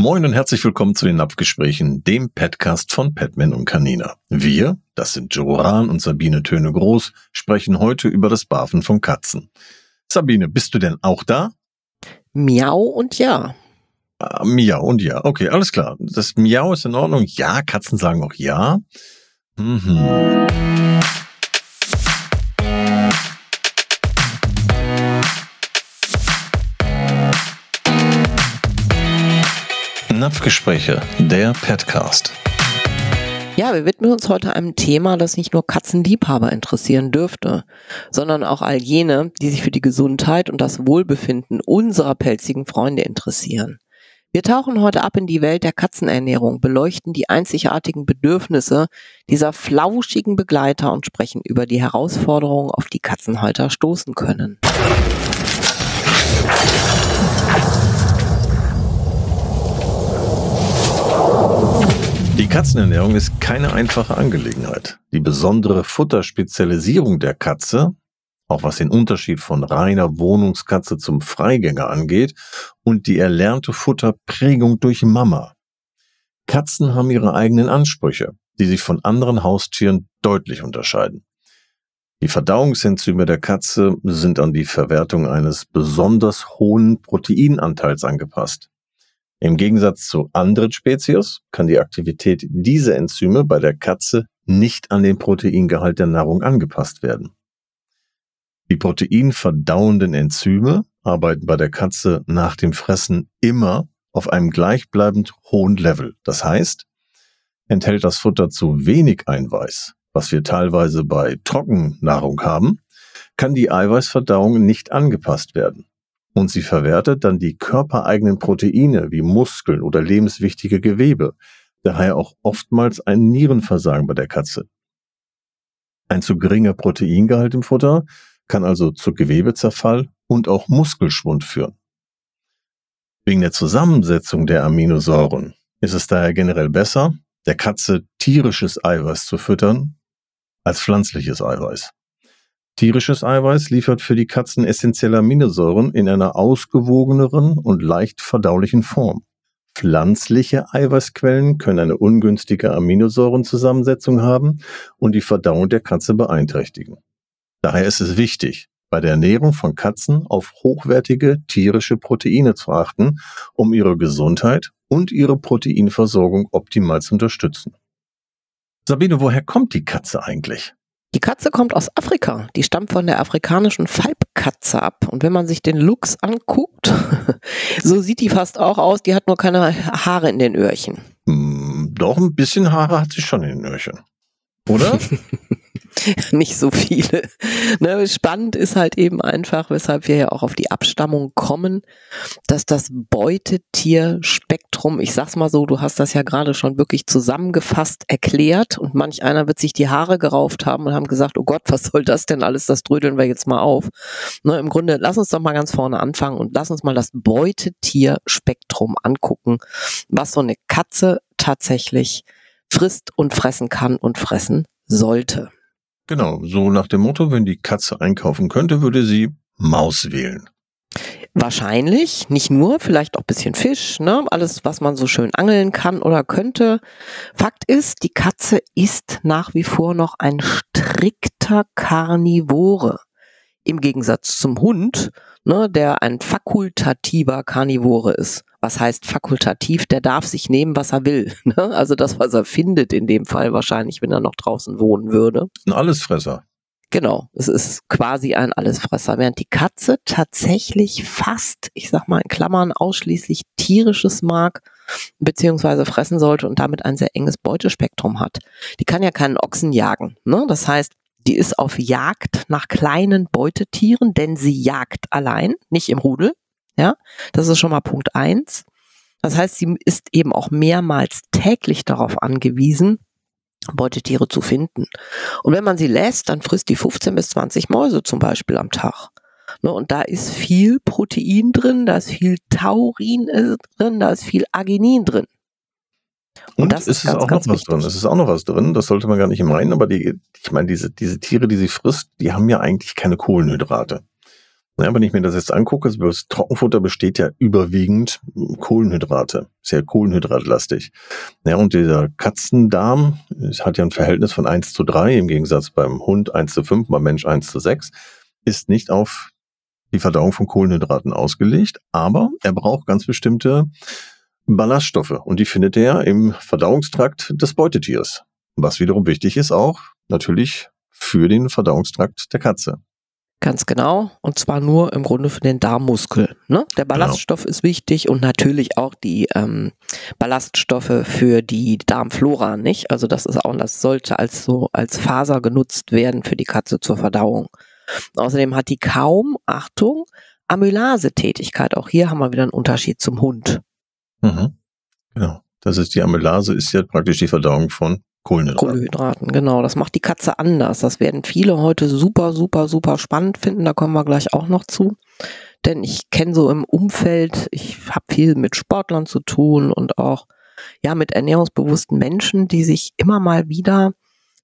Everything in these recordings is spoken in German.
Moin und herzlich willkommen zu den Napfgesprächen, dem Podcast von Petman und Canina. Wir, das sind Joran und Sabine Töne Groß, sprechen heute über das Barfen von Katzen. Sabine, bist du denn auch da? Miau und ja. Ah, Miau und ja. Okay, alles klar. Das Miau ist in Ordnung. Ja, Katzen sagen auch ja. Mhm. Napfgespräche, der Petcast. Ja, wir widmen uns heute einem Thema, das nicht nur Katzenliebhaber interessieren dürfte, sondern auch all jene, die sich für die Gesundheit und das Wohlbefinden unserer pelzigen Freunde interessieren. Wir tauchen heute ab in die Welt der Katzenernährung, beleuchten die einzigartigen Bedürfnisse dieser flauschigen Begleiter und sprechen über die Herausforderungen, auf die Katzenhalter stoßen können. Die Katzenernährung ist keine einfache Angelegenheit. Die besondere Futterspezialisierung der Katze, auch was den Unterschied von reiner Wohnungskatze zum Freigänger angeht, und die erlernte Futterprägung durch Mama. Katzen haben ihre eigenen Ansprüche, die sich von anderen Haustieren deutlich unterscheiden. Die Verdauungsenzyme der Katze sind an die Verwertung eines besonders hohen Proteinanteils angepasst. Im Gegensatz zu anderen Spezies kann die Aktivität dieser Enzyme bei der Katze nicht an den Proteingehalt der Nahrung angepasst werden. Die proteinverdauenden Enzyme arbeiten bei der Katze nach dem Fressen immer auf einem gleichbleibend hohen Level. Das heißt, enthält das Futter zu wenig Eiweiß, was wir teilweise bei Trockennahrung haben, kann die Eiweißverdauung nicht angepasst werden und sie verwertet dann die körpereigenen Proteine wie Muskeln oder lebenswichtige Gewebe, daher auch oftmals ein Nierenversagen bei der Katze. Ein zu geringer Proteingehalt im Futter kann also zu Gewebezerfall und auch Muskelschwund führen. Wegen der Zusammensetzung der Aminosäuren ist es daher generell besser, der Katze tierisches Eiweiß zu füttern als pflanzliches Eiweiß. Tierisches Eiweiß liefert für die Katzen essentielle Aminosäuren in einer ausgewogeneren und leicht verdaulichen Form. Pflanzliche Eiweißquellen können eine ungünstige Aminosäurenzusammensetzung haben und die Verdauung der Katze beeinträchtigen. Daher ist es wichtig, bei der Ernährung von Katzen auf hochwertige tierische Proteine zu achten, um ihre Gesundheit und ihre Proteinversorgung optimal zu unterstützen. Sabine, woher kommt die Katze eigentlich? Die Katze kommt aus Afrika. Die stammt von der afrikanischen Falbkatze ab. Und wenn man sich den Lux anguckt, so sieht die fast auch aus. Die hat nur keine Haare in den Öhrchen. Hm, doch, ein bisschen Haare hat sie schon in den Öhrchen. Oder? nicht so viele. Ne, spannend ist halt eben einfach, weshalb wir ja auch auf die Abstammung kommen, dass das Beutetierspektrum, ich sag's mal so, du hast das ja gerade schon wirklich zusammengefasst erklärt und manch einer wird sich die Haare gerauft haben und haben gesagt, oh Gott, was soll das denn alles, das drödeln wir jetzt mal auf. Ne, Im Grunde, lass uns doch mal ganz vorne anfangen und lass uns mal das Beutetierspektrum angucken, was so eine Katze tatsächlich frisst und fressen kann und fressen sollte. Genau, so nach dem Motto, wenn die Katze einkaufen könnte, würde sie Maus wählen. Wahrscheinlich, nicht nur, vielleicht auch bisschen Fisch, ne? alles, was man so schön angeln kann oder könnte. Fakt ist, die Katze ist nach wie vor noch ein strikter Karnivore. Im Gegensatz zum Hund, ne, der ein fakultativer Karnivore ist. Was heißt fakultativ? Der darf sich nehmen, was er will. Ne? Also das, was er findet in dem Fall wahrscheinlich, wenn er noch draußen wohnen würde. Ein Allesfresser. Genau, es ist quasi ein Allesfresser, während die Katze tatsächlich fast, ich sag mal in Klammern, ausschließlich tierisches mag, beziehungsweise fressen sollte und damit ein sehr enges Beutespektrum hat. Die kann ja keinen Ochsen jagen. Ne? Das heißt, die ist auf Jagd nach kleinen Beutetieren, denn sie jagt allein, nicht im Rudel. Ja, das ist schon mal Punkt eins. Das heißt, sie ist eben auch mehrmals täglich darauf angewiesen, Beutetiere zu finden. Und wenn man sie lässt, dann frisst die 15 bis 20 Mäuse zum Beispiel am Tag. Ne, und da ist viel Protein drin, da ist viel Taurin äh, drin, da ist viel Arginin drin. Und, und das ist, ist ganz, auch noch was wichtig. drin. Es ist auch noch was drin. Das sollte man gar nicht meinen. Aber die, ich meine, diese, diese Tiere, die sie frisst, die haben ja eigentlich keine Kohlenhydrate. Ja, wenn ich mir das jetzt angucke, das Trockenfutter besteht ja überwiegend Kohlenhydrate, sehr kohlenhydratlastig. Ja, und dieser Katzendarm hat ja ein Verhältnis von 1 zu 3, im Gegensatz beim Hund 1 zu 5, beim Mensch 1 zu 6, ist nicht auf die Verdauung von Kohlenhydraten ausgelegt, aber er braucht ganz bestimmte Ballaststoffe und die findet er im Verdauungstrakt des Beutetiers. Was wiederum wichtig ist auch natürlich für den Verdauungstrakt der Katze. Ganz genau. Und zwar nur im Grunde für den Darmmuskel. Ne? Der genau. Ballaststoff genau. ist wichtig und natürlich auch die ähm, Ballaststoffe für die Darmflora, nicht? Also das ist auch, das sollte als so als Faser genutzt werden für die Katze zur Verdauung. Außerdem hat die kaum, Achtung, Amylase-Tätigkeit. Auch hier haben wir wieder einen Unterschied zum Hund. Mhm. Genau. Das ist die Amylase, ist ja praktisch die Verdauung von Kohlenhydraten. Kohlenhydraten, genau. Das macht die Katze anders. Das werden viele heute super, super, super spannend finden. Da kommen wir gleich auch noch zu. Denn ich kenne so im Umfeld, ich habe viel mit Sportlern zu tun und auch ja mit ernährungsbewussten Menschen, die sich immer mal wieder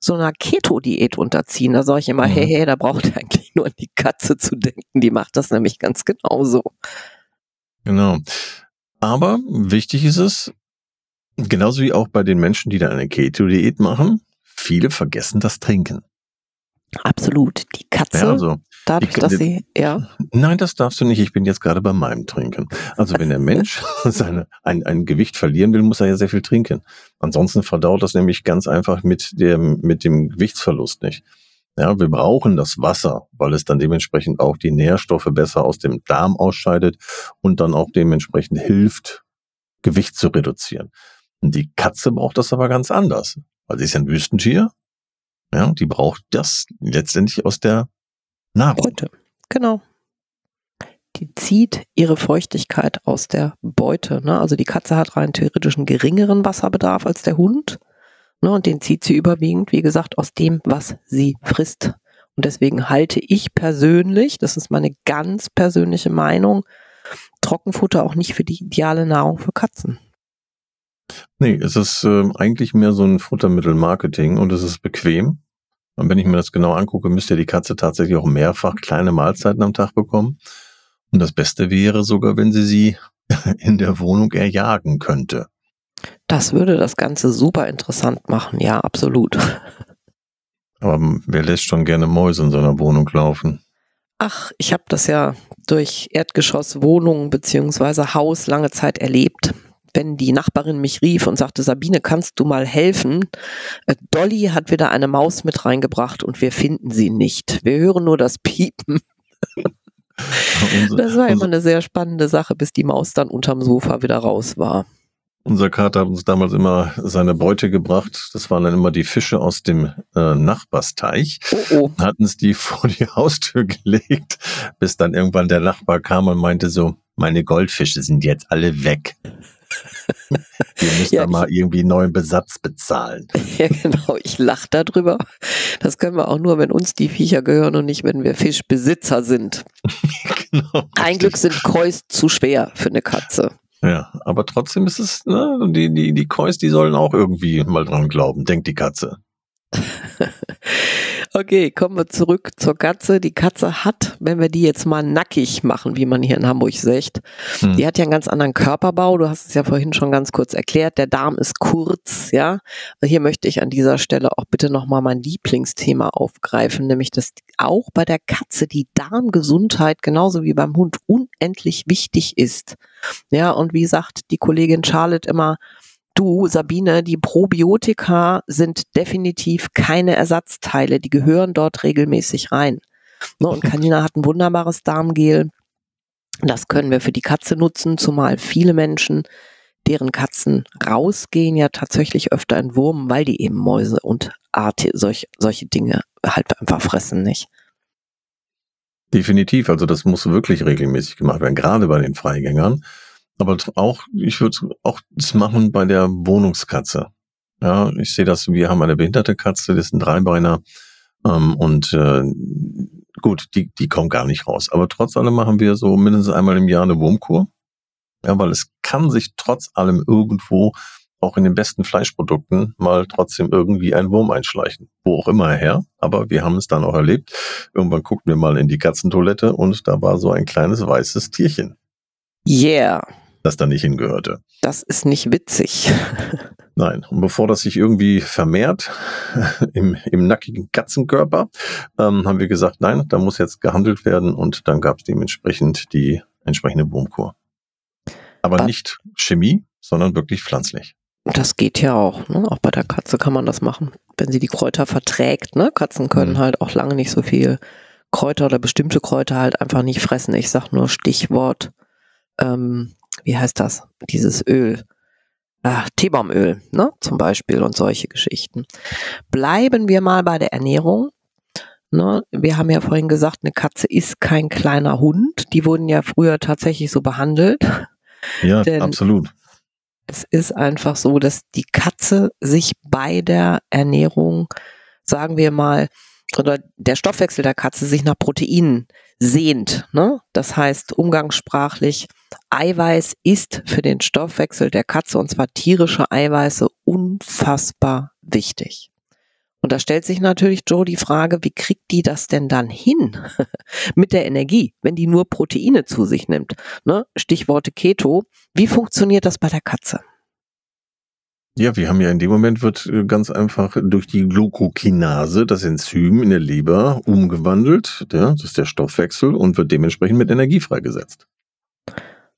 so einer Keto-Diät unterziehen. Da sage ich immer, mhm. hey, hey, da braucht ihr eigentlich nur an die Katze zu denken. Die macht das nämlich ganz genauso. Genau. Aber wichtig ist es, genauso wie auch bei den Menschen, die da eine Keto-Diät machen, viele vergessen das Trinken. Absolut. Die Katze, ja, also, dadurch, ich, dass sie, ja. Nein, das darfst du nicht. Ich bin jetzt gerade bei meinem Trinken. Also wenn der Mensch seine, ein, ein Gewicht verlieren will, muss er ja sehr viel trinken. Ansonsten verdaut das nämlich ganz einfach mit dem, mit dem Gewichtsverlust nicht. Ja, wir brauchen das Wasser, weil es dann dementsprechend auch die Nährstoffe besser aus dem Darm ausscheidet und dann auch dementsprechend hilft, Gewicht zu reduzieren. Und die Katze braucht das aber ganz anders, weil sie ist ja ein Wüstentier ja, die braucht das letztendlich aus der Nahrung. Beute. Genau. Die zieht ihre Feuchtigkeit aus der Beute. Ne? Also die Katze hat rein theoretisch einen geringeren Wasserbedarf als der Hund. Ne? Und den zieht sie überwiegend, wie gesagt, aus dem, was sie frisst. Und deswegen halte ich persönlich, das ist meine ganz persönliche Meinung, Trockenfutter auch nicht für die ideale Nahrung für Katzen. Nee, es ist äh, eigentlich mehr so ein Futtermittelmarketing und es ist bequem. Und wenn ich mir das genau angucke, müsste die Katze tatsächlich auch mehrfach kleine Mahlzeiten am Tag bekommen. Und das Beste wäre sogar, wenn sie sie in der Wohnung erjagen könnte. Das würde das Ganze super interessant machen, ja, absolut. Aber wer lässt schon gerne Mäuse in so einer Wohnung laufen? Ach, ich habe das ja durch Erdgeschoss, Wohnung beziehungsweise Haus lange Zeit erlebt wenn die Nachbarin mich rief und sagte, Sabine, kannst du mal helfen? Äh, Dolly hat wieder eine Maus mit reingebracht und wir finden sie nicht. Wir hören nur das Piepen. das war immer eine sehr spannende Sache, bis die Maus dann unterm Sofa wieder raus war. Unser Kater hat uns damals immer seine Beute gebracht. Das waren dann immer die Fische aus dem äh, Nachbarsteich. Oh, oh. Hatten es die vor die Haustür gelegt, bis dann irgendwann der Nachbar kam und meinte so, meine Goldfische sind jetzt alle weg. Wir müssen ja, da mal irgendwie einen neuen Besatz bezahlen. Ja, genau. Ich lache darüber. Das können wir auch nur, wenn uns die Viecher gehören und nicht, wenn wir Fischbesitzer sind. genau. Ein Glück sind Kois zu schwer für eine Katze. Ja, aber trotzdem ist es, ne, die, die, die Kois, die sollen auch irgendwie mal dran glauben, denkt die Katze. Okay, kommen wir zurück zur Katze. Die Katze hat, wenn wir die jetzt mal nackig machen, wie man hier in Hamburg sagt, hm. die hat ja einen ganz anderen Körperbau. Du hast es ja vorhin schon ganz kurz erklärt. Der Darm ist kurz, ja. Hier möchte ich an dieser Stelle auch bitte nochmal mein Lieblingsthema aufgreifen, nämlich dass auch bei der Katze die Darmgesundheit genauso wie beim Hund unendlich wichtig ist. Ja, und wie sagt die Kollegin Charlotte immer, du, Sabine, die Probiotika sind definitiv keine Ersatzteile. Die gehören dort regelmäßig rein. Ne, und Kanina hat ein wunderbares Darmgel. Das können wir für die Katze nutzen, zumal viele Menschen, deren Katzen rausgehen, ja tatsächlich öfter in Wurm, weil die eben Mäuse und Art, solch, solche Dinge halt einfach fressen, nicht? Definitiv, also das muss wirklich regelmäßig gemacht werden, gerade bei den Freigängern. Aber auch, ich würde auch das machen bei der Wohnungskatze. Ja, ich sehe das, wir haben eine behinderte Katze, das ist ein Dreibeiner. Ähm, und äh, gut, die, die kommt gar nicht raus. Aber trotz allem machen wir so mindestens einmal im Jahr eine Wurmkur. Ja, weil es kann sich trotz allem irgendwo auch in den besten Fleischprodukten mal trotzdem irgendwie ein Wurm einschleichen. Wo auch immer her. Aber wir haben es dann auch erlebt. Irgendwann guckten wir mal in die Katzentoilette und da war so ein kleines weißes Tierchen. Yeah. Das da nicht hingehörte. Das ist nicht witzig. Nein, und bevor das sich irgendwie vermehrt im, im nackigen Katzenkörper, ähm, haben wir gesagt, nein, da muss jetzt gehandelt werden und dann gab es dementsprechend die entsprechende Wurmkur. Aber Ach. nicht Chemie, sondern wirklich pflanzlich. Das geht ja auch, ne? Auch bei der Katze kann man das machen, wenn sie die Kräuter verträgt. Ne? Katzen können mhm. halt auch lange nicht so viel Kräuter oder bestimmte Kräuter halt einfach nicht fressen. Ich sag nur Stichwort, ähm, wie heißt das? Dieses Öl äh, Teebaumöl, ne, zum Beispiel und solche Geschichten. Bleiben wir mal bei der Ernährung. Ne, wir haben ja vorhin gesagt, eine Katze ist kein kleiner Hund. Die wurden ja früher tatsächlich so behandelt. Ja, absolut. Es ist einfach so, dass die Katze sich bei der Ernährung, sagen wir mal, oder der Stoffwechsel der Katze sich nach Proteinen sehnt. Ne? Das heißt umgangssprachlich, Eiweiß ist für den Stoffwechsel der Katze, und zwar tierische Eiweiße, unfassbar wichtig. Und da stellt sich natürlich Joe die Frage, wie kriegt die das denn dann hin mit der Energie, wenn die nur Proteine zu sich nimmt? Ne? Stichworte Keto. Wie funktioniert das bei der Katze? Ja, wir haben ja in dem Moment wird äh, ganz einfach durch die Glucokinase, das Enzym in der Leber, umgewandelt. Ja, das ist der Stoffwechsel und wird dementsprechend mit Energie freigesetzt.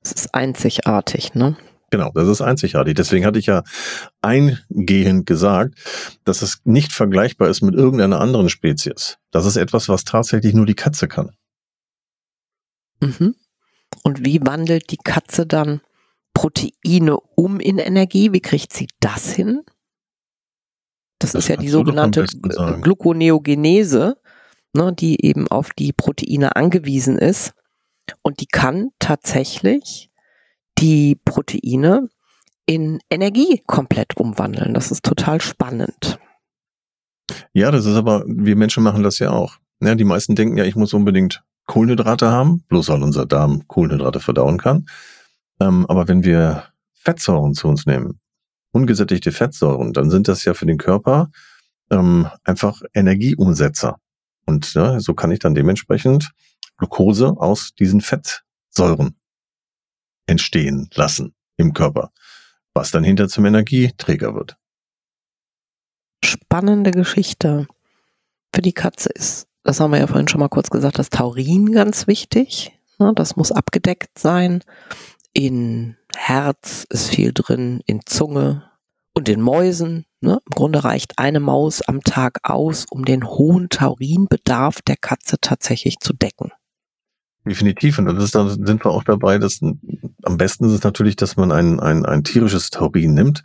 Das ist einzigartig, ne? Genau, das ist einzigartig. Deswegen hatte ich ja eingehend gesagt, dass es nicht vergleichbar ist mit irgendeiner anderen Spezies. Das ist etwas, was tatsächlich nur die Katze kann. Mhm. Und wie wandelt die Katze dann Proteine um in Energie. Wie kriegt sie das hin? Das, das ist ja die sogenannte Gluconeogenese, ne, die eben auf die Proteine angewiesen ist. Und die kann tatsächlich die Proteine in Energie komplett umwandeln. Das ist total spannend. Ja, das ist aber, wir Menschen machen das ja auch. Ja, die meisten denken ja, ich muss unbedingt Kohlenhydrate haben, bloß weil unser Darm Kohlenhydrate verdauen kann. Ähm, aber wenn wir Fettsäuren zu uns nehmen, ungesättigte Fettsäuren, dann sind das ja für den Körper ähm, einfach Energieumsetzer. Und ja, so kann ich dann dementsprechend Glucose aus diesen Fettsäuren entstehen lassen im Körper, was dann hinter zum Energieträger wird. Spannende Geschichte. Für die Katze ist, das haben wir ja vorhin schon mal kurz gesagt, das Taurin ganz wichtig. Ne, das muss abgedeckt sein in Herz ist viel drin, in Zunge und in Mäusen. Ne? Im Grunde reicht eine Maus am Tag aus, um den hohen Taurinbedarf der Katze tatsächlich zu decken. Definitiv. Und das ist, da sind wir auch dabei, dass am besten ist es natürlich, dass man ein, ein, ein tierisches Taurin nimmt,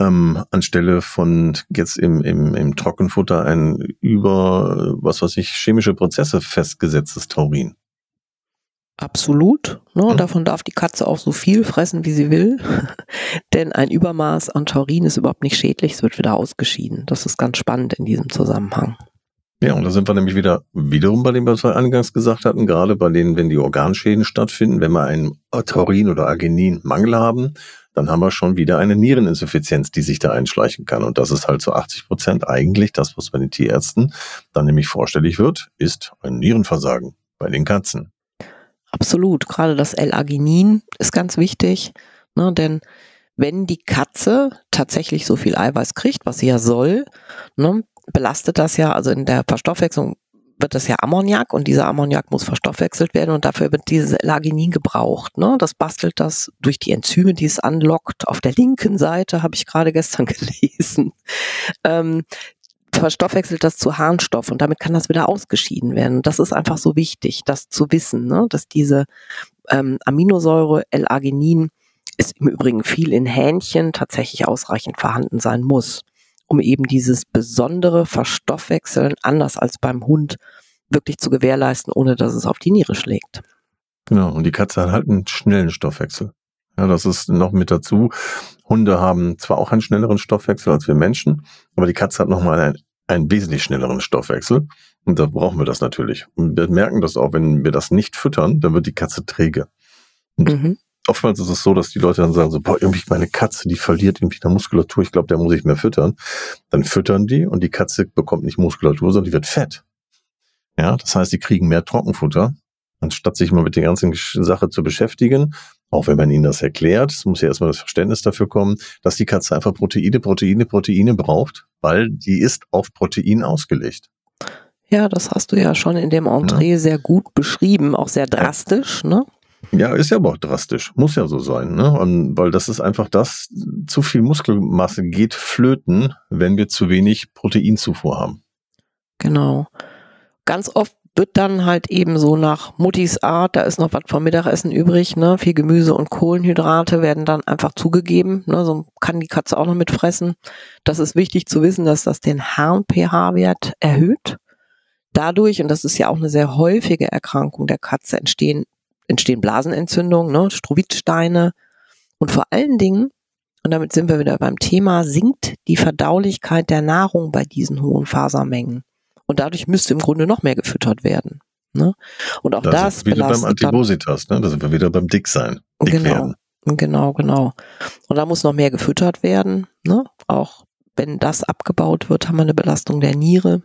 ähm, anstelle von jetzt im, im, im Trockenfutter ein über, was weiß ich, chemische Prozesse festgesetztes Taurin. Absolut. Ne? Und davon darf die Katze auch so viel fressen, wie sie will. Denn ein Übermaß an Taurin ist überhaupt nicht schädlich, es wird wieder ausgeschieden. Das ist ganz spannend in diesem Zusammenhang. Ja, und da sind wir nämlich wieder wiederum bei dem, was wir eingangs gesagt hatten, gerade bei denen, wenn die Organschäden stattfinden, wenn wir einen Taurin- oder Arginin-Mangel haben, dann haben wir schon wieder eine Niereninsuffizienz, die sich da einschleichen kann. Und das ist halt zu 80 Prozent eigentlich das, was bei den Tierärzten dann nämlich vorstellig wird, ist ein Nierenversagen bei den Katzen. Absolut. Gerade das L-Arginin ist ganz wichtig, ne, denn wenn die Katze tatsächlich so viel Eiweiß kriegt, was sie ja soll, ne, belastet das ja, also in der Verstoffwechslung wird das ja Ammoniak und dieser Ammoniak muss verstoffwechselt werden und dafür wird dieses L-Arginin gebraucht. Ne? Das bastelt das durch die Enzyme, die es anlockt. Auf der linken Seite habe ich gerade gestern gelesen. Ähm, verstoffwechselt das zu Harnstoff und damit kann das wieder ausgeschieden werden. Und das ist einfach so wichtig, das zu wissen, ne? dass diese ähm, Aminosäure L-Arginin ist im Übrigen viel in Hähnchen tatsächlich ausreichend vorhanden sein muss, um eben dieses besondere Verstoffwechseln anders als beim Hund wirklich zu gewährleisten, ohne dass es auf die Niere schlägt. Genau, und die Katze hat halt einen schnellen Stoffwechsel. Ja, das ist noch mit dazu. Hunde haben zwar auch einen schnelleren Stoffwechsel als wir Menschen, aber die Katze hat nochmal einen, einen wesentlich schnelleren Stoffwechsel. Und da brauchen wir das natürlich. Und wir merken das auch, wenn wir das nicht füttern, dann wird die Katze träge. Und mhm. Oftmals ist es so, dass die Leute dann sagen so, boah, irgendwie meine Katze, die verliert irgendwie eine Muskulatur, ich glaube, der muss ich mehr füttern. Dann füttern die und die Katze bekommt nicht Muskulatur, sondern die wird fett. Ja, das heißt, die kriegen mehr Trockenfutter, anstatt sich mal mit der ganzen Sache zu beschäftigen. Auch wenn man ihnen das erklärt, es muss ja erstmal das Verständnis dafür kommen, dass die Katze einfach Proteine, Proteine, Proteine braucht, weil die ist auf Protein ausgelegt. Ja, das hast du ja schon in dem Entree ja. sehr gut beschrieben, auch sehr drastisch, ne? Ja, ist ja aber auch drastisch. Muss ja so sein, ne? Und, weil das ist einfach das, zu viel Muskelmasse geht flöten, wenn wir zu wenig Proteinzufuhr haben. Genau. Ganz oft wird dann halt eben so nach Muttis Art, da ist noch was vom Mittagessen übrig, ne? Viel Gemüse und Kohlenhydrate werden dann einfach zugegeben, ne? So kann die Katze auch noch mitfressen. Das ist wichtig zu wissen, dass das den Harn-pH-Wert erhöht. Dadurch, und das ist ja auch eine sehr häufige Erkrankung der Katze, entstehen entstehen Blasenentzündungen, ne, Strovidsteine und vor allen Dingen, und damit sind wir wieder beim Thema, sinkt die Verdaulichkeit der Nahrung bei diesen hohen Fasermengen. Und dadurch müsste im Grunde noch mehr gefüttert werden. Ne? Und auch das, das ist wieder beim Antipositas, ne? da sind wir wieder beim Dicksein. Dick genau, werden. genau, genau. Und da muss noch mehr gefüttert werden. Ne? Auch wenn das abgebaut wird, haben wir eine Belastung der Niere.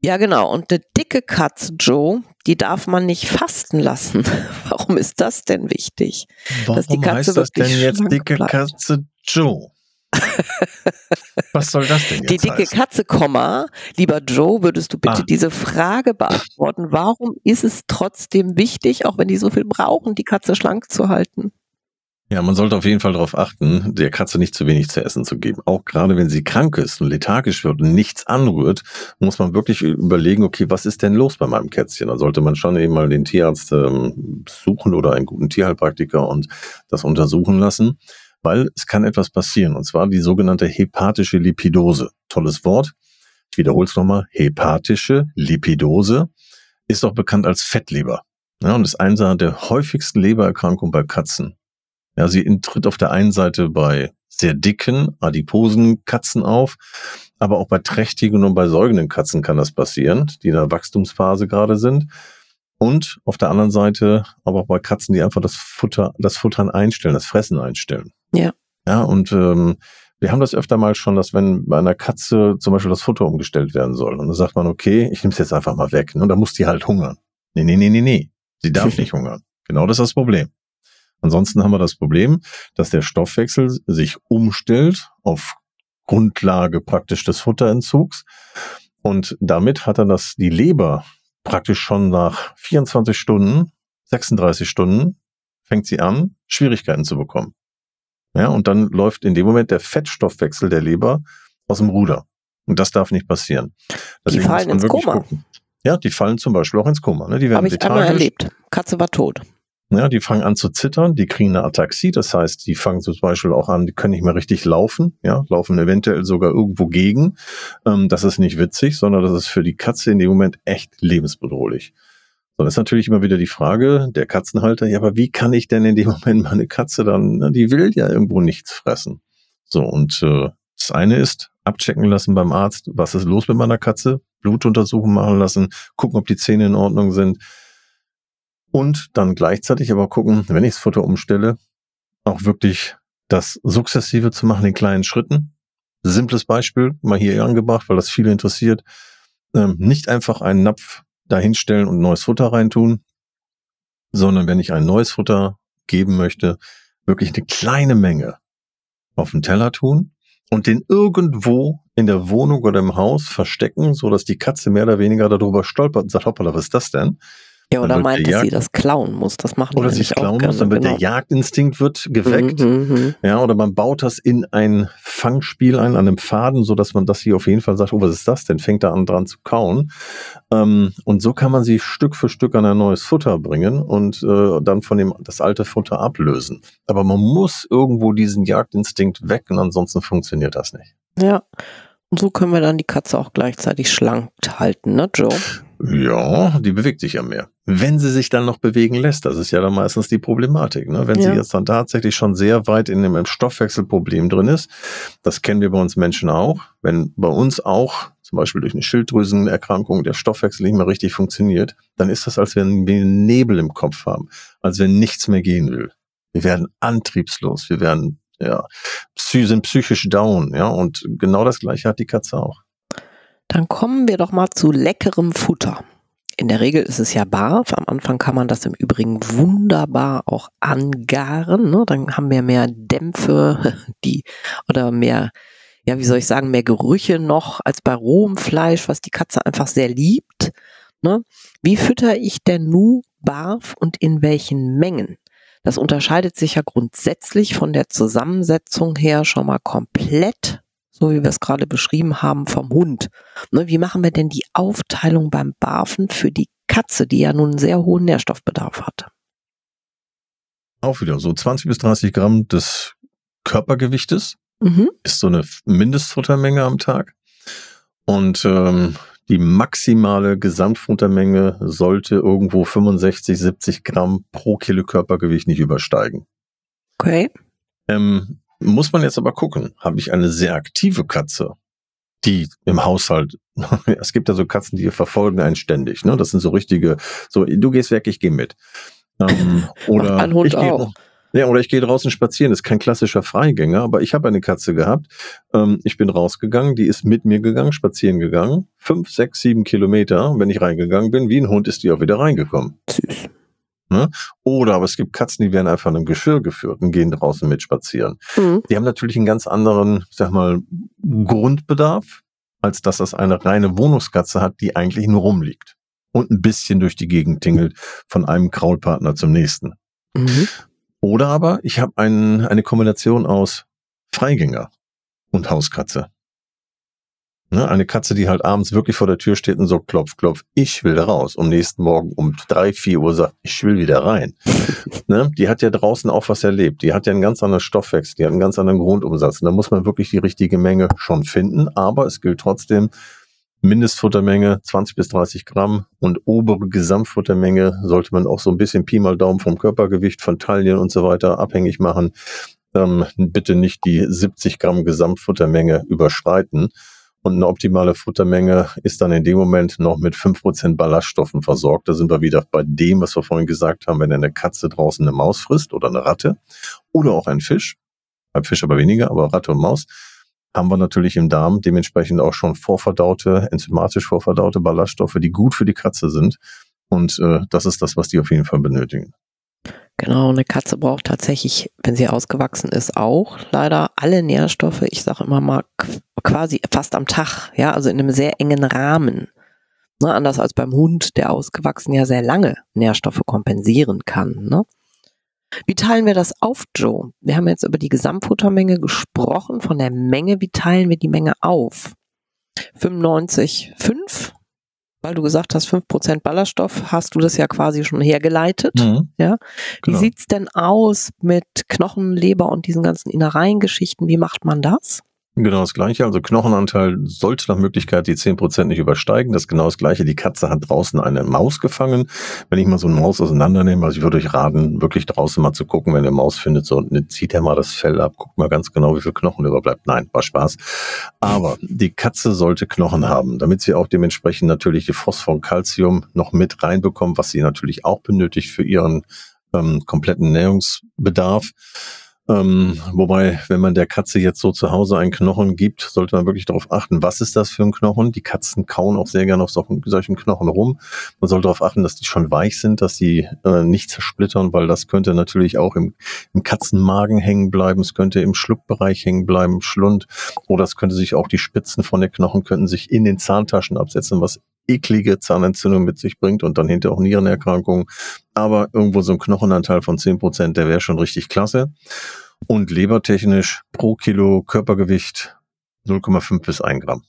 Ja, genau. Und eine dicke Katze, Joe, die darf man nicht fasten lassen. Warum ist das denn wichtig? Warum dass die Katze heißt das denn jetzt dicke bleibt? Katze Joe? Was soll das denn jetzt Die dicke heißen? Katze, Komma, lieber Joe, würdest du bitte ah. diese Frage beantworten? Warum ist es trotzdem wichtig, auch wenn die so viel brauchen, die Katze schlank zu halten? Ja, man sollte auf jeden Fall darauf achten, der Katze nicht zu wenig zu essen zu geben. Auch gerade wenn sie krank ist und lethargisch wird und nichts anrührt, muss man wirklich überlegen, okay, was ist denn los bei meinem Kätzchen? Da sollte man schon eben mal den Tierarzt ähm, suchen oder einen guten Tierheilpraktiker und das untersuchen lassen, weil es kann etwas passieren. Und zwar die sogenannte hepatische Lipidose. Tolles Wort. Ich wiederhole es nochmal. Hepatische Lipidose ist auch bekannt als Fettleber. Ja, und ist eine der häufigsten Lebererkrankungen bei Katzen. Ja, sie tritt auf der einen Seite bei sehr dicken, adiposen Katzen auf, aber auch bei trächtigen und bei säugenden Katzen kann das passieren, die in der Wachstumsphase gerade sind. Und auf der anderen Seite aber auch bei Katzen, die einfach das Futter, das Futtern einstellen, das Fressen einstellen. Ja. Ja, und ähm, wir haben das öfter mal schon, dass wenn bei einer Katze zum Beispiel das Futter umgestellt werden soll, und dann sagt man, okay, ich nehme es jetzt einfach mal weg, ne, und dann muss die halt hungern. Nee, nee, nee, nee, nee. Sie darf nicht hungern. Genau das ist das Problem. Ansonsten haben wir das Problem, dass der Stoffwechsel sich umstellt auf Grundlage praktisch des Futterentzugs. Und damit hat dann das, die Leber praktisch schon nach 24 Stunden, 36 Stunden, fängt sie an, Schwierigkeiten zu bekommen. Ja, und dann läuft in dem Moment der Fettstoffwechsel der Leber aus dem Ruder. Und das darf nicht passieren. Deswegen die fallen ins Koma. Gucken. Ja, die fallen zum Beispiel auch ins Koma. Ne? Die werden Habe ich einmal erlebt. Katze war tot. Ja, die fangen an zu zittern, die kriegen eine Ataxie, das heißt, die fangen zum Beispiel auch an, die können nicht mehr richtig laufen, ja, laufen eventuell sogar irgendwo gegen. Ähm, das ist nicht witzig, sondern das ist für die Katze in dem Moment echt lebensbedrohlich. So, das ist natürlich immer wieder die Frage der Katzenhalter, ja, aber wie kann ich denn in dem Moment meine Katze dann, na, die will ja irgendwo nichts fressen. So, und äh, das eine ist, abchecken lassen beim Arzt, was ist los mit meiner Katze, Blutuntersuchungen machen lassen, gucken, ob die Zähne in Ordnung sind und dann gleichzeitig aber gucken, wenn ich das Futter umstelle, auch wirklich das sukzessive zu machen in kleinen Schritten. Simples Beispiel, mal hier angebracht, weil das viele interessiert. Ähm, nicht einfach einen Napf dahinstellen und neues Futter reintun, sondern wenn ich ein neues Futter geben möchte, wirklich eine kleine Menge auf den Teller tun und den irgendwo in der Wohnung oder im Haus verstecken, so dass die Katze mehr oder weniger darüber stolpert und sagt, hoppala, was ist das denn? Ja, oder meint, dass sie das klauen muss. Das machen Oder sie es klauen muss, dann wird genau. der Jagdinstinkt wird geweckt. Mhm, mhm, ja, oder man baut das in ein Fangspiel ein, an einem Faden, so dass man das hier auf jeden Fall sagt, oh, was ist das denn? Fängt da an dran zu kauen. Ähm, und so kann man sie Stück für Stück an ein neues Futter bringen und äh, dann von dem das alte Futter ablösen. Aber man muss irgendwo diesen Jagdinstinkt wecken, ansonsten funktioniert das nicht. Ja. Und so können wir dann die Katze auch gleichzeitig schlank halten, ne, Joe? Ja, die bewegt sich ja mehr. Wenn sie sich dann noch bewegen lässt, das ist ja dann meistens die Problematik. Ne? Wenn ja. sie jetzt dann tatsächlich schon sehr weit in dem Stoffwechselproblem drin ist, das kennen wir bei uns Menschen auch. Wenn bei uns auch zum Beispiel durch eine Schilddrüsenerkrankung der Stoffwechsel nicht mehr richtig funktioniert, dann ist das, als wenn wir einen Nebel im Kopf haben, als wenn nichts mehr gehen will. Wir werden antriebslos, wir werden, ja, sind psychisch down, ja, und genau das Gleiche hat die Katze auch. Dann kommen wir doch mal zu leckerem Futter. In der Regel ist es ja barf. Am Anfang kann man das im Übrigen wunderbar auch angaren. Ne? Dann haben wir mehr Dämpfe, die oder mehr, ja, wie soll ich sagen, mehr Gerüche noch als bei rohem Fleisch, was die Katze einfach sehr liebt. Ne? Wie fütter ich denn nu barf und in welchen Mengen? Das unterscheidet sich ja grundsätzlich von der Zusammensetzung her schon mal komplett so wie wir es gerade beschrieben haben, vom Hund. Ne, wie machen wir denn die Aufteilung beim Barfen für die Katze, die ja nun einen sehr hohen Nährstoffbedarf hat? Auch wieder so 20 bis 30 Gramm des Körpergewichtes mhm. ist so eine Mindestfuttermenge am Tag. Und ähm, die maximale Gesamtfuttermenge sollte irgendwo 65, 70 Gramm pro Kilo Körpergewicht nicht übersteigen. Okay. Ähm, muss man jetzt aber gucken, habe ich eine sehr aktive Katze, die im Haushalt, es gibt ja so Katzen, die verfolgen einen ständig, ne? Das sind so richtige, so, du gehst weg, ich gehe mit. Ähm, oder ein Hund ich auch. Noch, ja, oder ich gehe draußen spazieren. Das ist kein klassischer Freigänger, aber ich habe eine Katze gehabt. Ähm, ich bin rausgegangen, die ist mit mir gegangen, spazieren gegangen. Fünf, sechs, sieben Kilometer. Wenn ich reingegangen bin, wie ein Hund ist die auch wieder reingekommen. Süß. Ne? Oder aber es gibt Katzen, die werden einfach in einem Geschirr geführt und gehen draußen mit spazieren. Mhm. Die haben natürlich einen ganz anderen, sag mal, Grundbedarf, als dass das eine reine Wohnungskatze hat, die eigentlich nur rumliegt und ein bisschen durch die Gegend tingelt von einem Kraulpartner zum nächsten. Mhm. Oder aber ich habe ein, eine Kombination aus Freigänger und Hauskatze. Ne, eine Katze, die halt abends wirklich vor der Tür steht und so klopf, klopf, ich will da raus. Und nächsten Morgen um drei, vier Uhr sagt, ich will wieder rein. ne, die hat ja draußen auch was erlebt. Die hat ja einen ganz anderen Stoffwechsel, die hat einen ganz anderen Grundumsatz. Und da muss man wirklich die richtige Menge schon finden. Aber es gilt trotzdem, Mindestfuttermenge 20 bis 30 Gramm und obere Gesamtfuttermenge sollte man auch so ein bisschen Pi mal Daumen vom Körpergewicht, von Taillen und so weiter abhängig machen. Ähm, bitte nicht die 70 Gramm Gesamtfuttermenge überschreiten. Und eine optimale Futtermenge ist dann in dem Moment noch mit fünf Prozent Ballaststoffen versorgt. Da sind wir wieder bei dem, was wir vorhin gesagt haben, wenn eine Katze draußen eine Maus frisst oder eine Ratte oder auch ein Fisch, ein Fisch aber weniger, aber Ratte und Maus, haben wir natürlich im Darm dementsprechend auch schon vorverdaute, enzymatisch vorverdaute Ballaststoffe, die gut für die Katze sind. Und äh, das ist das, was die auf jeden Fall benötigen. Genau, eine Katze braucht tatsächlich, wenn sie ausgewachsen ist, auch leider alle Nährstoffe, ich sage immer mal quasi fast am Tag, ja, also in einem sehr engen Rahmen. Ne, anders als beim Hund, der ausgewachsen ja sehr lange Nährstoffe kompensieren kann. Ne? Wie teilen wir das auf, Joe? Wir haben jetzt über die Gesamtfuttermenge gesprochen, von der Menge. Wie teilen wir die Menge auf? 95,5 weil du gesagt hast, 5% Ballaststoff, hast du das ja quasi schon hergeleitet. Mhm. Ja. Wie genau. sieht's denn aus mit Knochen, Leber und diesen ganzen Innereiengeschichten? Wie macht man das? Genau das Gleiche. Also Knochenanteil sollte nach Möglichkeit die zehn Prozent nicht übersteigen. Das ist genau das Gleiche. Die Katze hat draußen eine Maus gefangen. Wenn ich mal so eine Maus auseinandernehme, also ich würde euch raten, wirklich draußen mal zu gucken, wenn ihr Maus findet, so ne, zieht er mal das Fell ab, guckt mal ganz genau, wie viel Knochen überbleibt. Nein, war Spaß. Aber die Katze sollte Knochen haben, damit sie auch dementsprechend natürlich die Phosphor und Calcium noch mit reinbekommt, was sie natürlich auch benötigt für ihren ähm, kompletten Ernährungsbedarf. Ähm, wobei, wenn man der Katze jetzt so zu Hause einen Knochen gibt, sollte man wirklich darauf achten, was ist das für ein Knochen. Die Katzen kauen auch sehr gerne auf solchen Knochen rum. Man sollte darauf achten, dass die schon weich sind, dass die äh, nicht zersplittern, weil das könnte natürlich auch im, im Katzenmagen hängen bleiben. Es könnte im Schluckbereich hängen bleiben, im Schlund. Oder es könnte sich auch die Spitzen von den Knochen könnten sich in den Zahntaschen absetzen, was eklige Zahnentzündung mit sich bringt und dann hinterher auch Nierenerkrankungen. Aber irgendwo so ein Knochenanteil von zehn Prozent, der wäre schon richtig klasse. Und lebertechnisch pro Kilo Körpergewicht 0,5 bis 1 Gramm.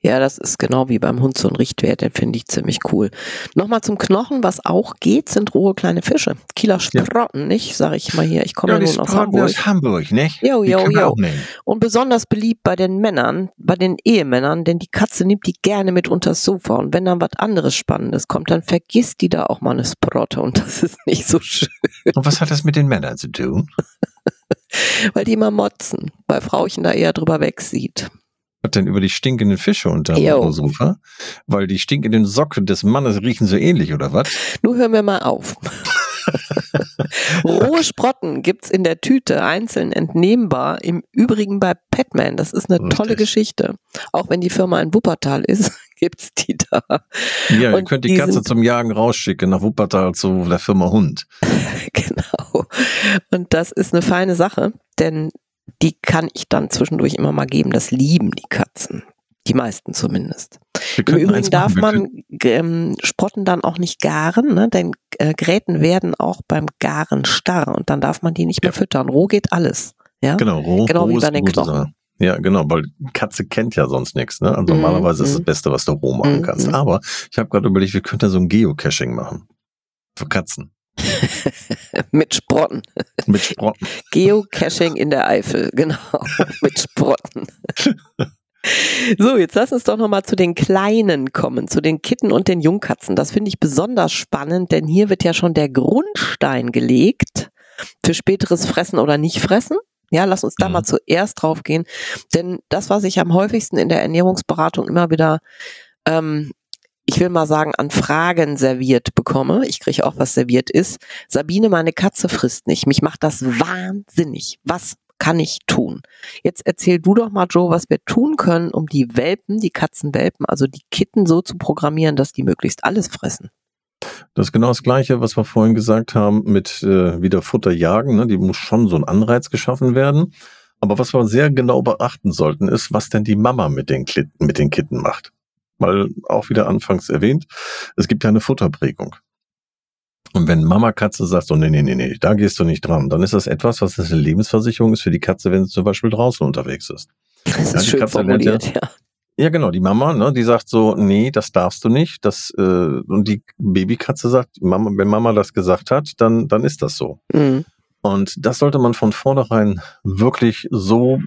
Ja, das ist genau wie beim Hund so ein Richtwert, den finde ich ziemlich cool. Nochmal zum Knochen, was auch geht, sind rohe kleine Fische. Kieler Sprotten, ja. nicht, sage ich mal hier. Ich komme ja, ja nun aus Hamburg. aus Hamburg, nicht? Jo, jo, jo. Und besonders beliebt bei den Männern, bei den Ehemännern, denn die Katze nimmt die gerne mit unters Sofa. Und wenn dann was anderes Spannendes kommt, dann vergisst die da auch mal eine Sprotte und das ist nicht so schön. Und was hat das mit den Männern zu tun? Weil die immer motzen, weil Frauchen da eher drüber wegsieht denn über die stinkenden Fische unter dem Sofa? Weil die stinkenden Socken des Mannes riechen so ähnlich, oder was? Nun hören wir mal auf. Rohe Sprotten gibt's in der Tüte einzeln entnehmbar, im Übrigen bei Petman. Das ist eine Richtig. tolle Geschichte. Auch wenn die Firma in Wuppertal ist, gibt's die da. Ja, Und ihr könnt die, die Katze zum Jagen rausschicken nach Wuppertal zu der Firma Hund. genau. Und das ist eine feine Sache, denn die kann ich dann zwischendurch immer mal geben. Das lieben die Katzen. Die meisten zumindest. Im Übrigen darf man ähm, Sprotten dann auch nicht garen, ne? denn äh, Gräten werden auch beim Garen starr und dann darf man die nicht mehr ja. füttern. Roh geht alles. Ja? Genau, roh, genau roh wie bei den Knochen. Ja, genau, weil Katze kennt ja sonst nichts. Ne? Also mm, normalerweise mm. ist das mhm. Beste, was du roh machen mm, kannst. Aber ich habe gerade überlegt, wir könnten so ein Geocaching machen. Für Katzen. Mit Sprotten. Mit Sprotten. Geocaching in der Eifel, genau. Mit Sprotten. So, jetzt lass uns doch nochmal zu den Kleinen kommen, zu den Kitten und den Jungkatzen. Das finde ich besonders spannend, denn hier wird ja schon der Grundstein gelegt für späteres Fressen oder Nicht-Fressen. Ja, lass uns da mhm. mal zuerst drauf gehen. Denn das, was ich am häufigsten in der Ernährungsberatung immer wieder ähm, ich will mal sagen, an Fragen serviert bekomme. Ich kriege auch, was serviert ist. Sabine, meine Katze frisst nicht. Mich macht das wahnsinnig. Was kann ich tun? Jetzt erzähl du doch mal, Joe, was wir tun können, um die Welpen, die Katzenwelpen, also die Kitten so zu programmieren, dass die möglichst alles fressen. Das ist genau das Gleiche, was wir vorhin gesagt haben mit äh, wieder Futter jagen. Ne? Die muss schon so ein Anreiz geschaffen werden. Aber was wir sehr genau beachten sollten, ist, was denn die Mama mit den, Klitten, mit den Kitten macht weil auch wieder anfangs erwähnt, es gibt ja eine Futterprägung. Und wenn Mama Katze sagt, so, nee, nee, nee, nee, da gehst du nicht dran, dann ist das etwas, was eine Lebensversicherung ist für die Katze, wenn sie zum Beispiel draußen unterwegs ist. Das ja, ist schön Katze formuliert, ja, ja. Ja, genau, die Mama, ne, die sagt so, nee, das darfst du nicht. Das, äh, und die Babykatze sagt, Mama, wenn Mama das gesagt hat, dann, dann ist das so. Mhm. Und das sollte man von vornherein wirklich so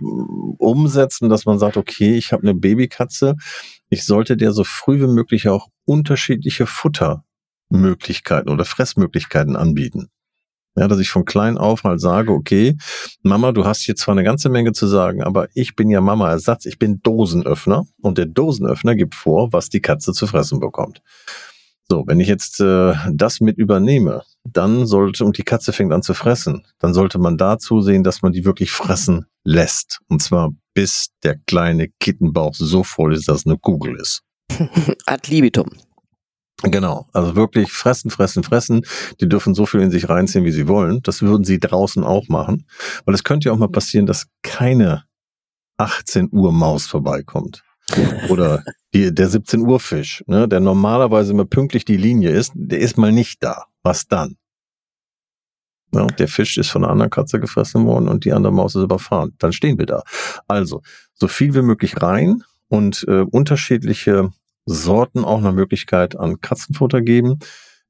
umsetzen, dass man sagt, okay, ich habe eine Babykatze, ich sollte der so früh wie möglich auch unterschiedliche Futtermöglichkeiten oder Fressmöglichkeiten anbieten. Ja, dass ich von klein auf mal sage, okay, Mama, du hast hier zwar eine ganze Menge zu sagen, aber ich bin ja Mama Ersatz, ich bin Dosenöffner und der Dosenöffner gibt vor, was die Katze zu fressen bekommt. So, wenn ich jetzt äh, das mit übernehme, dann sollte, und die Katze fängt an zu fressen, dann sollte man da zusehen, dass man die wirklich fressen lässt. Und zwar bis der kleine Kittenbauch so voll ist, dass eine Kugel ist. Ad libitum. Genau, also wirklich fressen, fressen, fressen. Die dürfen so viel in sich reinziehen, wie sie wollen. Das würden sie draußen auch machen. Weil es könnte ja auch mal passieren, dass keine 18 Uhr Maus vorbeikommt. Oder die, der 17 Uhr Fisch, ne, der normalerweise immer pünktlich die Linie ist, der ist mal nicht da. Was dann? Ja, der Fisch ist von einer anderen Katze gefressen worden und die andere Maus ist überfahren. Dann stehen wir da. Also, so viel wie möglich rein und äh, unterschiedliche Sorten auch eine Möglichkeit an Katzenfutter geben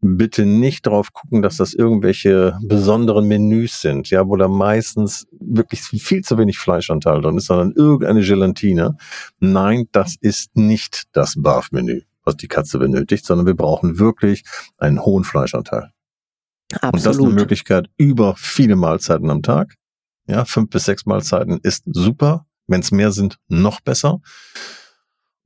bitte nicht drauf gucken, dass das irgendwelche besonderen Menüs sind, ja, wo da meistens wirklich viel zu wenig Fleischanteil drin ist, sondern irgendeine Gelatine. Nein, das ist nicht das BAF-Menü, was die Katze benötigt, sondern wir brauchen wirklich einen hohen Fleischanteil. Absolut. Und das ist eine Möglichkeit über viele Mahlzeiten am Tag. Ja, fünf bis sechs Mahlzeiten ist super. Wenn es mehr sind, noch besser.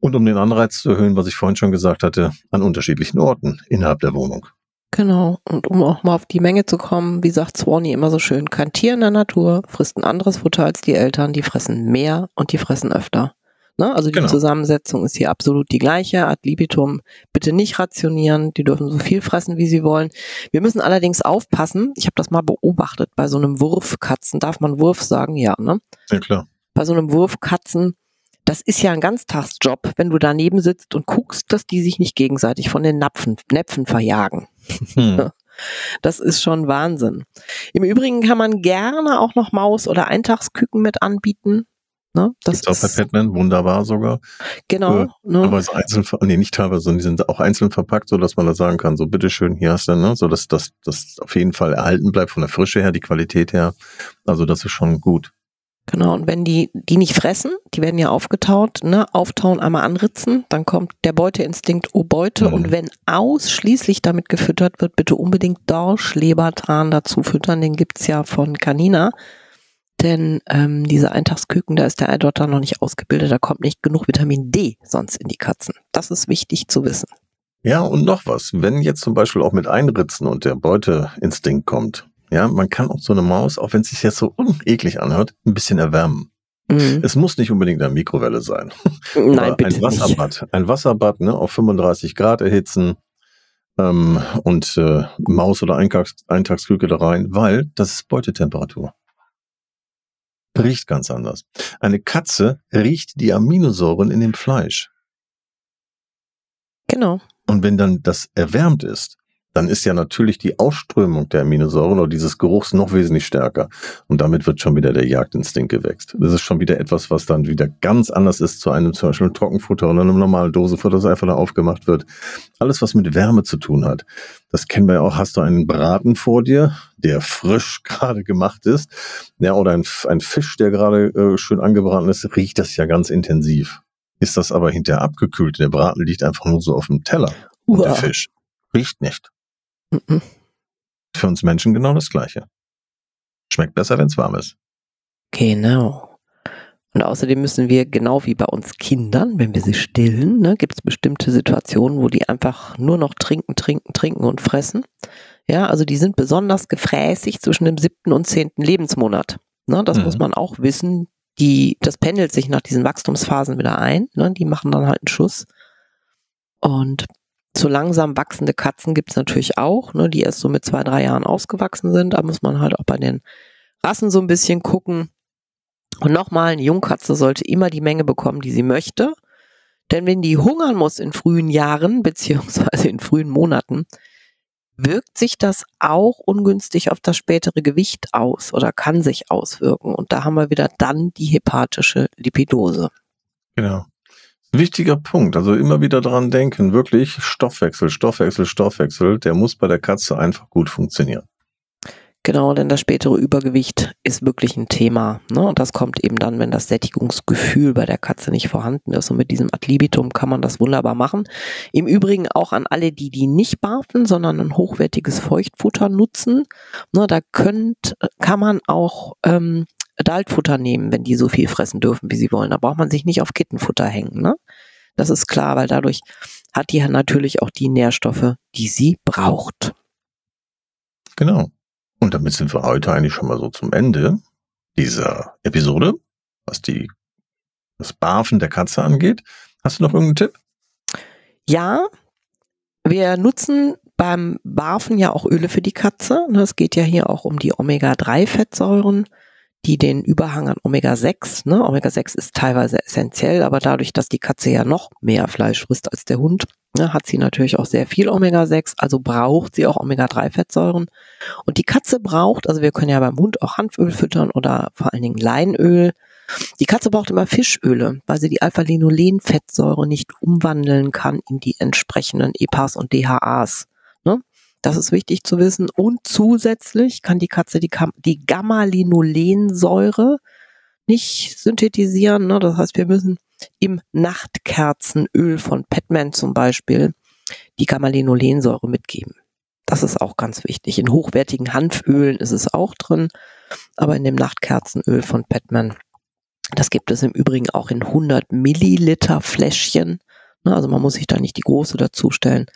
Und um den Anreiz zu erhöhen, was ich vorhin schon gesagt hatte, an unterschiedlichen Orten innerhalb der Wohnung. Genau. Und um auch mal auf die Menge zu kommen, wie sagt Swanee immer so schön, kein Tier in der Natur frisst ein anderes Futter als die Eltern, die fressen mehr und die fressen öfter. Ne? Also die genau. Zusammensetzung ist hier absolut die gleiche, ad libitum. Bitte nicht rationieren, die dürfen so viel fressen, wie sie wollen. Wir müssen allerdings aufpassen, ich habe das mal beobachtet, bei so einem Wurfkatzen, darf man Wurf sagen? Ja, ne? Ja, klar. Bei so einem Wurfkatzen das ist ja ein Ganztagsjob, wenn du daneben sitzt und guckst, dass die sich nicht gegenseitig von den Napfen, Näpfen verjagen. Hm. Das ist schon Wahnsinn. Im Übrigen kann man gerne auch noch Maus- oder Eintagsküken mit anbieten. Ne? Das ist auch bei Batman wunderbar sogar. Genau. Äh, ne? Teilweise einzeln, nee, nicht teilweise, sondern die sind auch einzeln verpackt, so dass man da sagen kann, so bitteschön, hier hast du, ne, so dass das, das auf jeden Fall erhalten bleibt von der Frische her, die Qualität her. Also das ist schon gut. Genau, und wenn die die nicht fressen, die werden ja aufgetaut, ne, auftauen, einmal anritzen, dann kommt der Beuteinstinkt, oh Beute, mhm. und wenn ausschließlich damit gefüttert wird, bitte unbedingt Dorsch, Lebertran dazu füttern, den gibt's ja von Canina. Denn ähm, diese Eintagsküken, da ist der Eidotter noch nicht ausgebildet, da kommt nicht genug Vitamin D sonst in die Katzen. Das ist wichtig zu wissen. Ja, und noch was. Wenn jetzt zum Beispiel auch mit Einritzen und der Beuteinstinkt kommt, ja, man kann auch so eine Maus, auch wenn es sich jetzt so uneklig anhört, ein bisschen erwärmen. Mhm. Es muss nicht unbedingt eine Mikrowelle sein. Nein, bitte ein Wasserbad. Nicht. Ein Wasserbad ne, auf 35 Grad erhitzen ähm, und äh, Maus oder Eintags Eintagsküke da rein, weil das ist Beutetemperatur riecht ganz anders. Eine Katze riecht die Aminosäuren in dem Fleisch. Genau. Und wenn dann das erwärmt ist, dann ist ja natürlich die Ausströmung der Aminosäuren oder dieses Geruchs noch wesentlich stärker. Und damit wird schon wieder der Jagdinstinkt gewächst. Das ist schon wieder etwas, was dann wieder ganz anders ist zu einem zum Beispiel Trockenfutter oder einem normalen Dosenfutter, das einfach da aufgemacht wird. Alles, was mit Wärme zu tun hat. Das kennen wir ja auch. Hast du einen Braten vor dir, der frisch gerade gemacht ist, ja, oder ein, ein Fisch, der gerade äh, schön angebraten ist, riecht das ja ganz intensiv. Ist das aber hinterher abgekühlt, der Braten liegt einfach nur so auf dem Teller. Und der Fisch riecht nicht. Mhm. Für uns Menschen genau das Gleiche. Schmeckt besser, wenn es warm ist. Genau. Und außerdem müssen wir, genau wie bei uns Kindern, wenn wir sie stillen, ne, gibt es bestimmte Situationen, wo die einfach nur noch trinken, trinken, trinken und fressen. Ja, also die sind besonders gefräßig zwischen dem siebten und zehnten Lebensmonat. Ne, das mhm. muss man auch wissen. Die, das pendelt sich nach diesen Wachstumsphasen wieder ein. Ne, die machen dann halt einen Schuss. Und so langsam wachsende Katzen gibt es natürlich auch, ne, die erst so mit zwei, drei Jahren ausgewachsen sind. Da muss man halt auch bei den Rassen so ein bisschen gucken. Und nochmal, eine Jungkatze sollte immer die Menge bekommen, die sie möchte. Denn wenn die hungern muss in frühen Jahren, beziehungsweise in frühen Monaten, wirkt sich das auch ungünstig auf das spätere Gewicht aus oder kann sich auswirken. Und da haben wir wieder dann die hepatische Lipidose. Genau. Wichtiger Punkt, also immer wieder dran denken, wirklich Stoffwechsel, Stoffwechsel, Stoffwechsel, der muss bei der Katze einfach gut funktionieren. Genau, denn das spätere Übergewicht ist wirklich ein Thema. Ne? Und das kommt eben dann, wenn das Sättigungsgefühl bei der Katze nicht vorhanden ist. Und mit diesem Adlibitum kann man das wunderbar machen. Im Übrigen auch an alle, die die nicht barfen, sondern ein hochwertiges Feuchtfutter nutzen. Ne, da könnt, kann man auch ähm, Adultfutter nehmen, wenn die so viel fressen dürfen, wie sie wollen. Da braucht man sich nicht auf Kittenfutter hängen. Ne? Das ist klar, weil dadurch hat die natürlich auch die Nährstoffe, die sie braucht. Genau. Und damit sind wir heute eigentlich schon mal so zum Ende dieser Episode, was die, das Barfen der Katze angeht. Hast du noch irgendeinen Tipp? Ja, wir nutzen beim Barfen ja auch Öle für die Katze. Es geht ja hier auch um die Omega-3-Fettsäuren die den Überhang an Omega-6, ne, Omega-6 ist teilweise essentiell, aber dadurch, dass die Katze ja noch mehr Fleisch frisst als der Hund, ne, hat sie natürlich auch sehr viel Omega-6, also braucht sie auch Omega-3-Fettsäuren. Und die Katze braucht, also wir können ja beim Hund auch Hanföl füttern oder vor allen Dingen Leinöl. Die Katze braucht immer Fischöle, weil sie die Alpha-Linolen-Fettsäure nicht umwandeln kann in die entsprechenden EPAs und DHAs. Das ist wichtig zu wissen. Und zusätzlich kann die Katze die, die Gamma-Linolensäure nicht synthetisieren. Ne? Das heißt, wir müssen im Nachtkerzenöl von Petman zum Beispiel die Gamma-Linolensäure mitgeben. Das ist auch ganz wichtig. In hochwertigen Hanfölen ist es auch drin, aber in dem Nachtkerzenöl von Petman, das gibt es im Übrigen auch in 100 Milliliter Fläschchen. Ne? Also man muss sich da nicht die große dazustellen.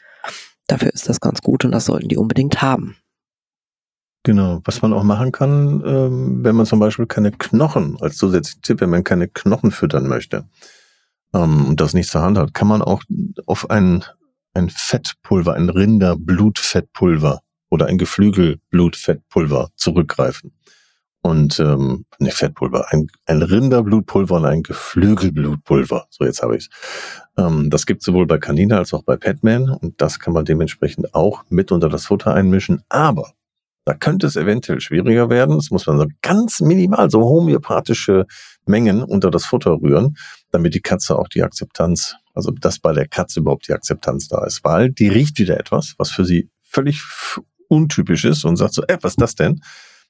Dafür ist das ganz gut und das sollten die unbedingt haben. Genau, was man auch machen kann, ähm, wenn man zum Beispiel keine Knochen, als zusätzlichen Tipp, wenn man keine Knochen füttern möchte ähm, und das nicht zur Hand hat, kann man auch auf ein, ein Fettpulver, ein Rinderblutfettpulver oder ein Geflügelblutfettpulver zurückgreifen und ähm, ne Fettpulver, ein, ein Rinderblutpulver und ein Geflügelblutpulver. So, jetzt habe ich's. Ähm, das gibt sowohl bei Kanina als auch bei Petman und das kann man dementsprechend auch mit unter das Futter einmischen. Aber da könnte es eventuell schwieriger werden. Das muss man so ganz minimal, so homöopathische Mengen unter das Futter rühren, damit die Katze auch die Akzeptanz, also dass bei der Katze überhaupt die Akzeptanz da ist, weil die riecht wieder etwas, was für sie völlig untypisch ist und sagt so, äh, was ist das denn?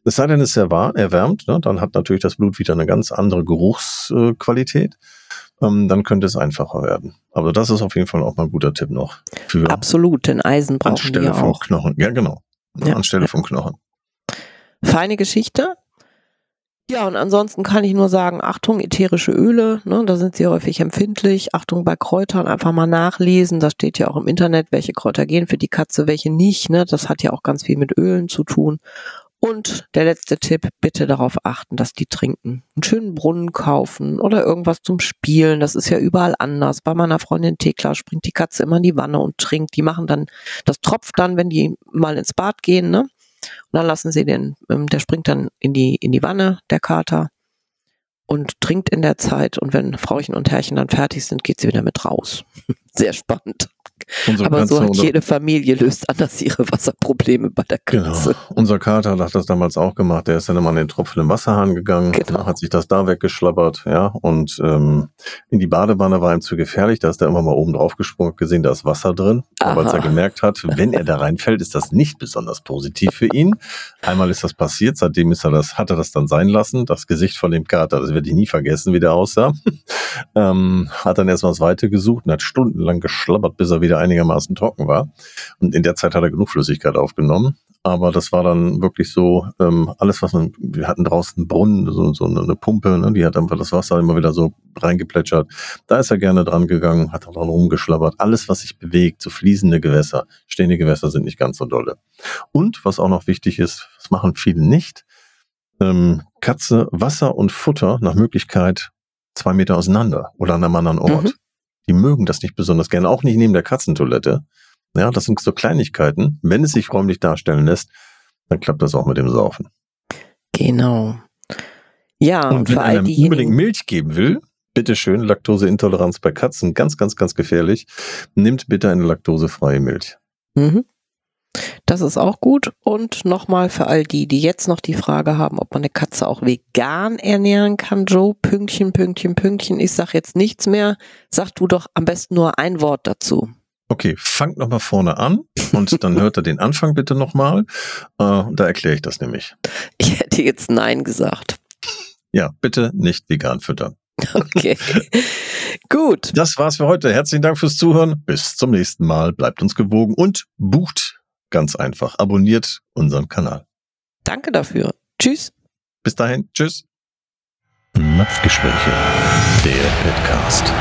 Es sei denn, es ist erwärmt, ne? dann hat natürlich das Blut wieder eine ganz andere Geruchsqualität. Ähm, dann könnte es einfacher werden. Aber das ist auf jeden Fall auch mal ein guter Tipp noch. Für Absolut, denn Eisen brauchen anstelle wir von auch. Knochen. Ja, genau. Ja, anstelle ja. von Knochen. Feine Geschichte. Ja, und ansonsten kann ich nur sagen, Achtung, ätherische Öle, ne, da sind sie häufig empfindlich. Achtung bei Kräutern, einfach mal nachlesen. Da steht ja auch im Internet, welche Kräuter gehen für die Katze, welche nicht. Ne? Das hat ja auch ganz viel mit Ölen zu tun. Und der letzte Tipp, bitte darauf achten, dass die trinken. Einen schönen Brunnen kaufen oder irgendwas zum Spielen. Das ist ja überall anders. Bei meiner Freundin Thekla springt die Katze immer in die Wanne und trinkt. Die machen dann, das tropft dann, wenn die mal ins Bad gehen, ne? Und dann lassen sie den, ähm, der springt dann in die, in die Wanne, der Kater, und trinkt in der Zeit. Und wenn Frauchen und Herrchen dann fertig sind, geht sie wieder mit raus. Sehr spannend. Unsere Aber Katze so hat jede Familie löst anders ihre Wasserprobleme bei der Genau. Katze. Unser Kater hat das damals auch gemacht. Der ist dann immer an den Tropfen im Wasserhahn gegangen, Genau. hat sich das da weggeschlabbert, ja, und ähm, in die Badewanne war ihm zu gefährlich. Da ist er immer mal oben drauf gesprungen, gesehen, da ist Wasser drin. Aber als Aha. er gemerkt hat, wenn er da reinfällt, ist das nicht besonders positiv für ihn. Einmal ist das passiert, seitdem ist er das, hat er das dann sein lassen. Das Gesicht von dem Kater, das werde ich nie vergessen, wie der aussah. ähm, hat dann erstmal das Weite gesucht und hat stundenlang geschlabbert, bis er wieder einigermaßen trocken war. Und in der Zeit hat er genug Flüssigkeit aufgenommen. Aber das war dann wirklich so, ähm, alles, was man, wir hatten draußen einen Brunnen, so, so eine Pumpe, ne, die hat einfach das Wasser immer wieder so reingeplätschert. Da ist er gerne dran gegangen, hat dran rumgeschlabbert. Alles, was sich bewegt, so fließende Gewässer, stehende Gewässer sind nicht ganz so dolle. Und was auch noch wichtig ist, das machen viele nicht, ähm, Katze, Wasser und Futter nach Möglichkeit zwei Meter auseinander oder an einem anderen Ort. Mhm. Die mögen das nicht besonders gerne, auch nicht neben der Katzentoilette. Ja, das sind so Kleinigkeiten. Wenn es sich räumlich darstellen lässt, dann klappt das auch mit dem Saufen. Genau. Ja, und, wenn einer unbedingt Milch geben will, bitteschön, Laktoseintoleranz bei Katzen, ganz, ganz, ganz gefährlich. Nimmt bitte eine laktosefreie Milch. mhm. Das ist auch gut. Und nochmal für all die, die jetzt noch die Frage haben, ob man eine Katze auch vegan ernähren kann, Joe, Pünktchen, Pünktchen, Pünktchen. Ich sag jetzt nichts mehr. Sag du doch am besten nur ein Wort dazu. Okay, fangt nochmal vorne an und dann hört er den Anfang bitte nochmal. Äh, da erkläre ich das nämlich. Ich hätte jetzt Nein gesagt. Ja, bitte nicht vegan füttern. Okay. Gut. Das war's für heute. Herzlichen Dank fürs Zuhören. Bis zum nächsten Mal. Bleibt uns gewogen und bucht ganz einfach. Abonniert unseren Kanal. Danke dafür. Tschüss. Bis dahin. Tschüss. Napfgespräche. Der Podcast.